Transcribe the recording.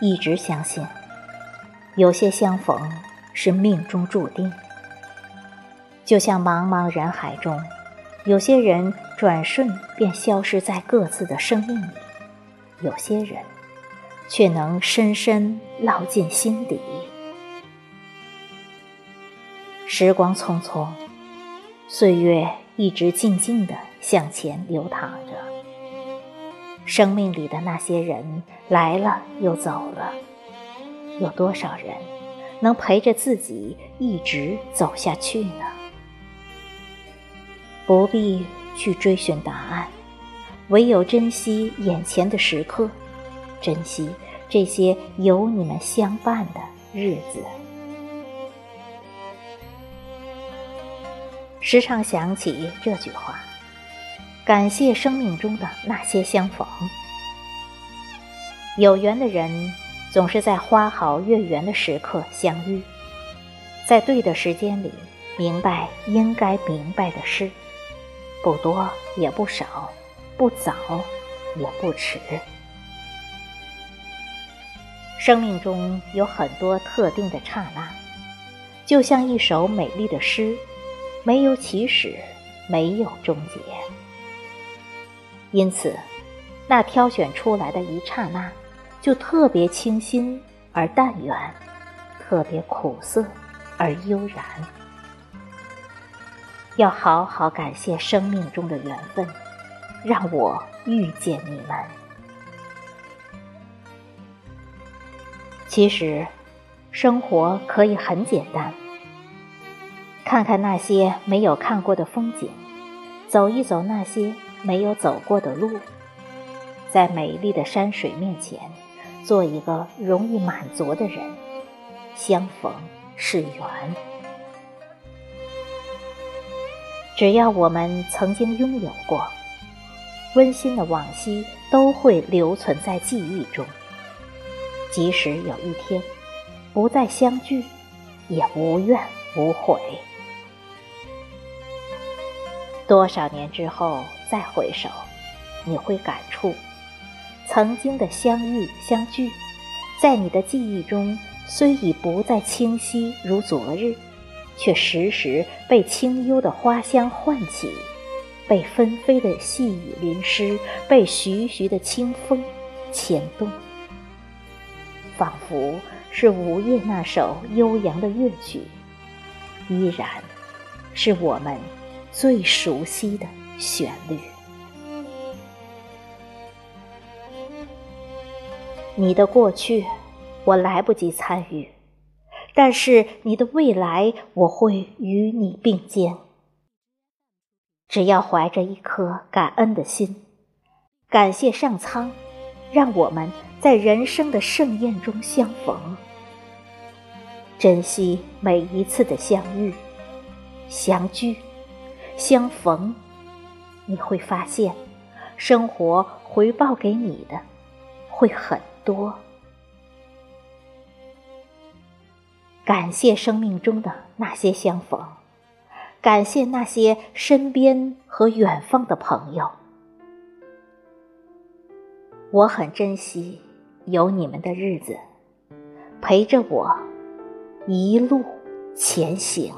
一直相信，有些相逢是命中注定。就像茫茫人海中，有些人转瞬便消失在各自的生命里，有些人却能深深烙进心底。时光匆匆，岁月一直静静地向前流淌着。生命里的那些人来了又走了，有多少人能陪着自己一直走下去呢？不必去追寻答案，唯有珍惜眼前的时刻，珍惜这些有你们相伴的日子。时常想起这句话。感谢生命中的那些相逢，有缘的人总是在花好月圆的时刻相遇，在对的时间里明白应该明白的事，不多也不少，不早也不迟。生命中有很多特定的刹那，就像一首美丽的诗，没有起始，没有终结。因此，那挑选出来的一刹那，就特别清新而淡远，特别苦涩而悠然。要好好感谢生命中的缘分，让我遇见你们。其实，生活可以很简单，看看那些没有看过的风景，走一走那些。没有走过的路，在美丽的山水面前，做一个容易满足的人。相逢是缘，只要我们曾经拥有过温馨的往昔，都会留存在记忆中。即使有一天不再相聚，也无怨无悔。多少年之后再回首，你会感触曾经的相遇相聚，在你的记忆中虽已不再清晰如昨日，却时时被清幽的花香唤起，被纷飞的细雨淋湿，被徐徐的清风牵动，仿佛是午夜那首悠扬的乐曲，依然是我们。最熟悉的旋律，你的过去我来不及参与，但是你的未来我会与你并肩。只要怀着一颗感恩的心，感谢上苍，让我们在人生的盛宴中相逢，珍惜每一次的相遇、相聚。相逢，你会发现，生活回报给你的会很多。感谢生命中的那些相逢，感谢那些身边和远方的朋友。我很珍惜有你们的日子，陪着我一路前行。